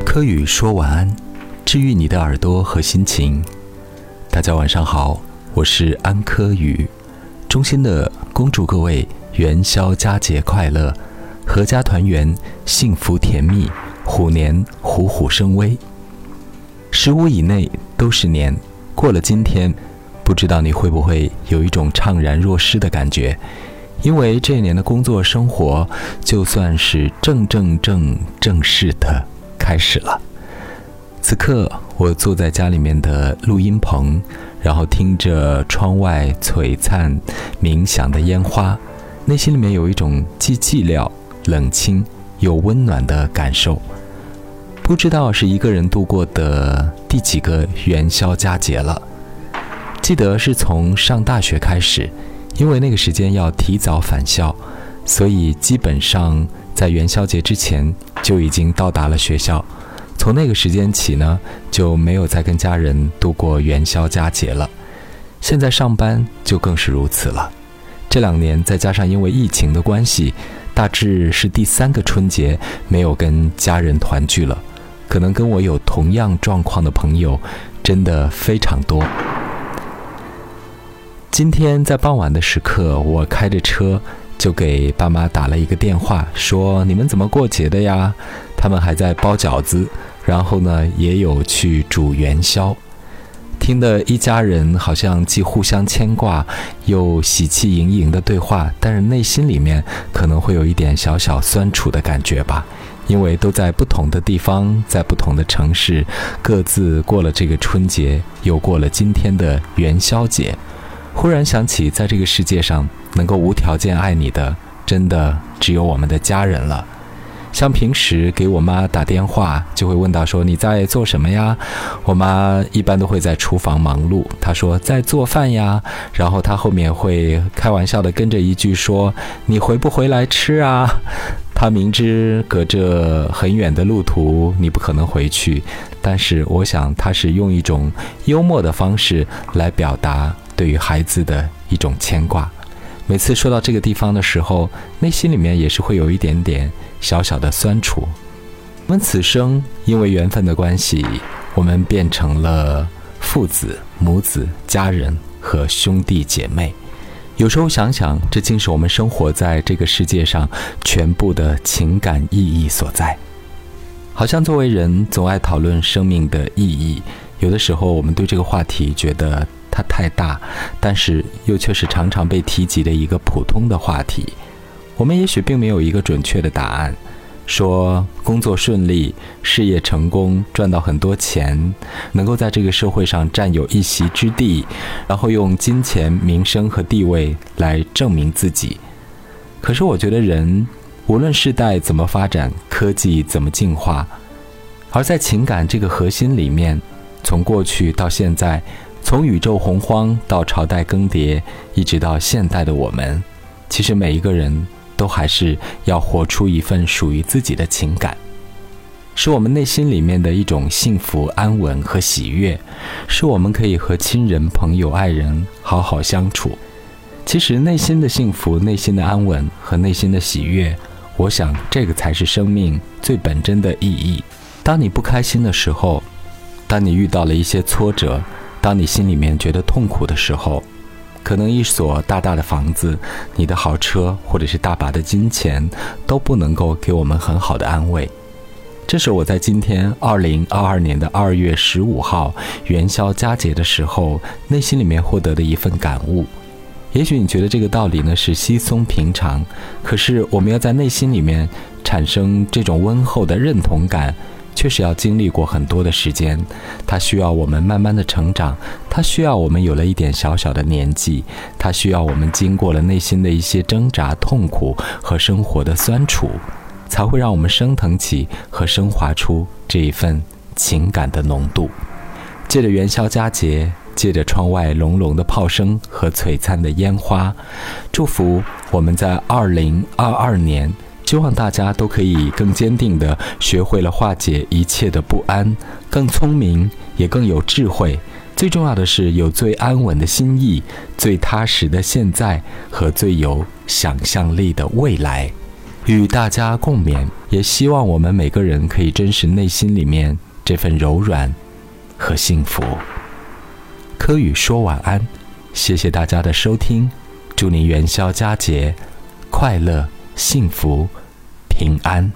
柯宇说晚安，治愈你的耳朵和心情。大家晚上好，我是安柯宇，衷心的恭祝各位元宵佳节快乐，阖家团圆，幸福甜蜜，虎年虎虎生威。十五以内都是年，过了今天，不知道你会不会有一种怅然若失的感觉？因为这一年的工作生活，就算是正正正正式的开始了。此刻，我坐在家里面的录音棚，然后听着窗外璀璨冥想的烟花，内心里面有一种既寂寥、冷清又温暖的感受。不知道是一个人度过的第几个元宵佳节了。记得是从上大学开始。因为那个时间要提早返校，所以基本上在元宵节之前就已经到达了学校。从那个时间起呢，就没有再跟家人度过元宵佳节了。现在上班就更是如此了。这两年再加上因为疫情的关系，大致是第三个春节没有跟家人团聚了。可能跟我有同样状况的朋友，真的非常多。今天在傍晚的时刻，我开着车就给爸妈打了一个电话，说：“你们怎么过节的呀？”他们还在包饺子，然后呢，也有去煮元宵。听的一家人好像既互相牵挂，又喜气盈盈的对话，但是内心里面可能会有一点小小酸楚的感觉吧，因为都在不同的地方，在不同的城市，各自过了这个春节，又过了今天的元宵节。忽然想起，在这个世界上，能够无条件爱你的，真的只有我们的家人了。像平时给我妈打电话，就会问到说你在做什么呀？我妈一般都会在厨房忙碌，她说在做饭呀。然后她后面会开玩笑的跟着一句说你回不回来吃啊？她明知隔着很远的路途你不可能回去，但是我想她是用一种幽默的方式来表达。对于孩子的一种牵挂，每次说到这个地方的时候，内心里面也是会有一点点小小的酸楚。我们此生因为缘分的关系，我们变成了父子、母子、家人和兄弟姐妹。有时候想想，这竟是我们生活在这个世界上全部的情感意义所在。好像作为人，总爱讨论生命的意义。有的时候，我们对这个话题觉得。它太大，但是又却是常常被提及的一个普通的话题。我们也许并没有一个准确的答案，说工作顺利、事业成功、赚到很多钱，能够在这个社会上占有一席之地，然后用金钱、名声和地位来证明自己。可是，我觉得人无论世代怎么发展，科技怎么进化，而在情感这个核心里面，从过去到现在。从宇宙洪荒到朝代更迭，一直到现代的我们，其实每一个人都还是要活出一份属于自己的情感，是我们内心里面的一种幸福、安稳和喜悦，是我们可以和亲人、朋友、爱人好好相处。其实内心的幸福、内心的安稳和内心的喜悦，我想这个才是生命最本真的意义。当你不开心的时候，当你遇到了一些挫折。当你心里面觉得痛苦的时候，可能一所大大的房子、你的豪车或者是大把的金钱，都不能够给我们很好的安慰。这是我在今天二零二二年的二月十五号元宵佳节的时候，内心里面获得的一份感悟。也许你觉得这个道理呢是稀松平常，可是我们要在内心里面产生这种温厚的认同感。确实要经历过很多的时间，它需要我们慢慢的成长，它需要我们有了一点小小的年纪，它需要我们经过了内心的一些挣扎、痛苦和生活的酸楚，才会让我们升腾起和升华出这一份情感的浓度。借着元宵佳节，借着窗外隆隆的炮声和璀璨的烟花，祝福我们在二零二二年。希望大家都可以更坚定地学会了化解一切的不安，更聪明，也更有智慧。最重要的是有最安稳的心意，最踏实的现在和最有想象力的未来。与大家共勉。也希望我们每个人可以珍视内心里面这份柔软和幸福。柯宇说晚安，谢谢大家的收听，祝你元宵佳节快乐、幸福、平安。